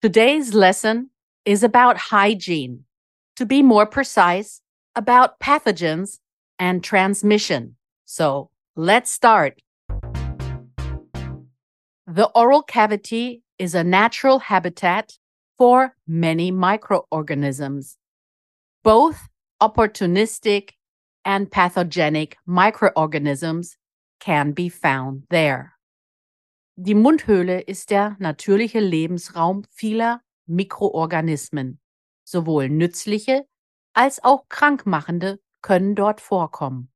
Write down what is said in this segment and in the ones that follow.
Today's lesson is about hygiene. To be more precise, about pathogens and transmission. So let's start. The oral cavity is a natural habitat for many microorganisms, both opportunistic and pathogenic microorganisms can be found there. Die Mundhöhle ist der natürliche Lebensraum vieler Mikroorganismen. Sowohl nützliche als auch krankmachende können dort vorkommen.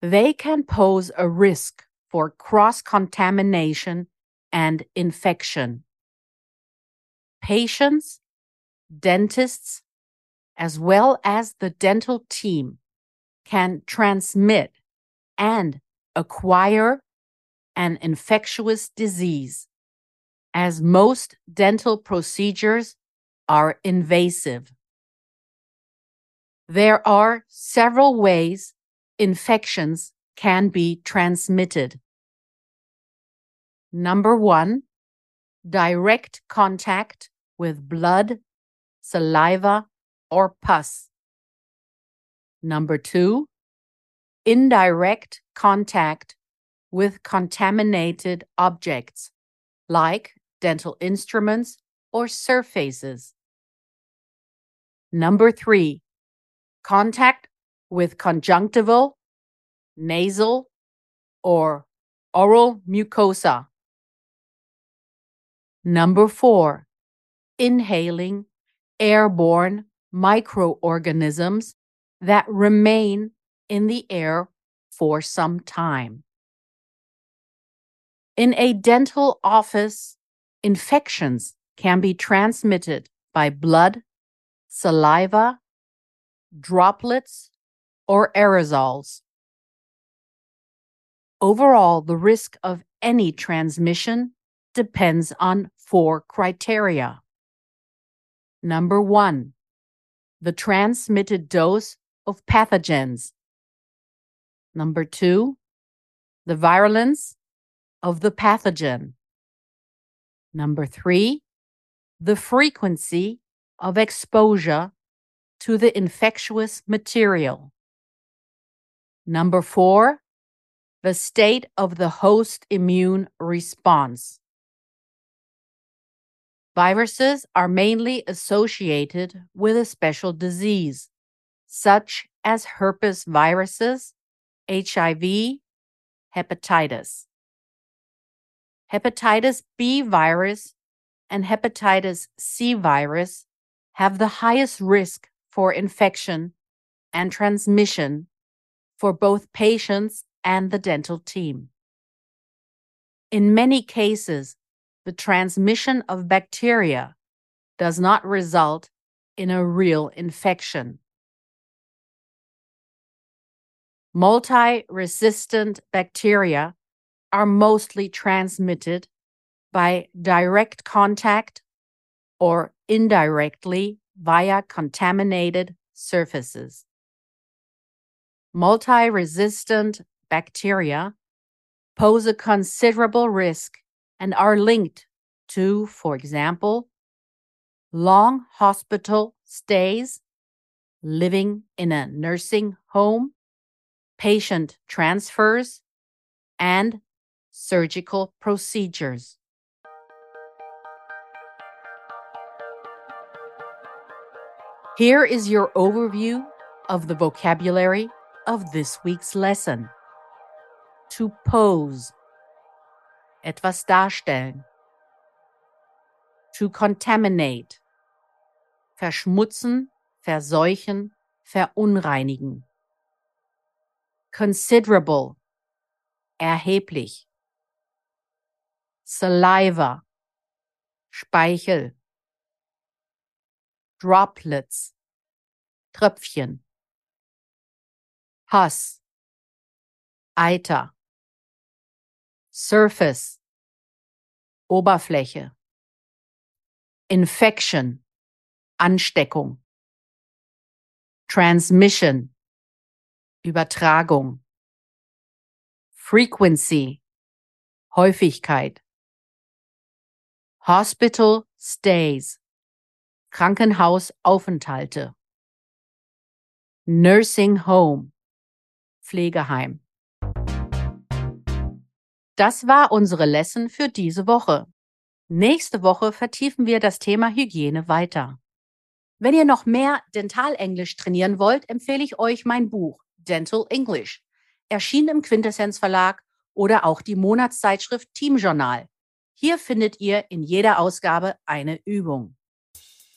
They can pose a risk for cross-contamination and infection. Patients, dentists, as well as the dental team can transmit and acquire an infectious disease, as most dental procedures are invasive. There are several ways infections can be transmitted. Number one, direct contact with blood, saliva, or pus. Number two, indirect contact with contaminated objects like dental instruments or surfaces. Number three, contact with conjunctival, nasal, or oral mucosa. Number four, inhaling airborne microorganisms that remain in the air for some time. In a dental office, infections can be transmitted by blood, saliva, droplets, or aerosols. Overall, the risk of any transmission depends on four criteria. Number one, the transmitted dose of pathogens. Number two, the virulence of the pathogen. Number three, the frequency of exposure to the infectious material. Number four, the state of the host immune response. Viruses are mainly associated with a special disease, such as herpes viruses, HIV, hepatitis hepatitis B virus and hepatitis C virus have the highest risk for infection and transmission for both patients and the dental team. In many cases, the transmission of bacteria does not result in a real infection. Multi resistant bacteria are mostly transmitted by direct contact or indirectly via contaminated surfaces. Multi resistant bacteria pose a considerable risk and are linked to, for example, long hospital stays, living in a nursing home, patient transfers, and surgical procedures. Here is your overview of the vocabulary of this week's lesson. To pose. Etwas darstellen. To contaminate. Verschmutzen, verseuchen, verunreinigen. Considerable. Erheblich. Saliva, Speichel, Droplets, Tröpfchen. Pus, Eiter. Surface, Oberfläche. Infection, Ansteckung. Transmission, Übertragung. Frequency, Häufigkeit. Hospital Stays, Krankenhausaufenthalte. Nursing Home, Pflegeheim. Das war unsere Lesson für diese Woche. Nächste Woche vertiefen wir das Thema Hygiene weiter. Wenn ihr noch mehr Dentalenglisch trainieren wollt, empfehle ich euch mein Buch Dental English, erschienen im Quintessenz Verlag oder auch die Monatszeitschrift Team Journal. Hier findet ihr in jeder Ausgabe eine Übung.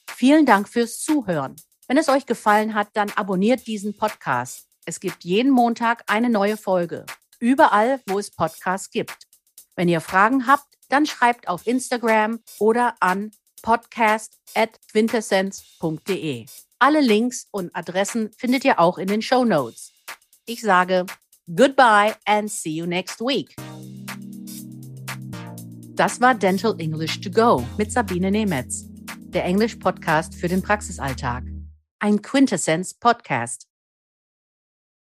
Vielen Dank fürs Zuhören. Wenn es euch gefallen hat, dann abonniert diesen Podcast. Es gibt jeden Montag eine neue Folge. Überall, wo es Podcasts gibt. Wenn ihr Fragen habt, dann schreibt auf Instagram oder an podcast.quintessenz.de. Alle Links und Adressen findet ihr auch in den Show Notes. Ich sage goodbye and see you next week. Das war Dental English to Go mit Sabine Nemetz, der Englisch-Podcast für den Praxisalltag. Ein Quintessenz-Podcast.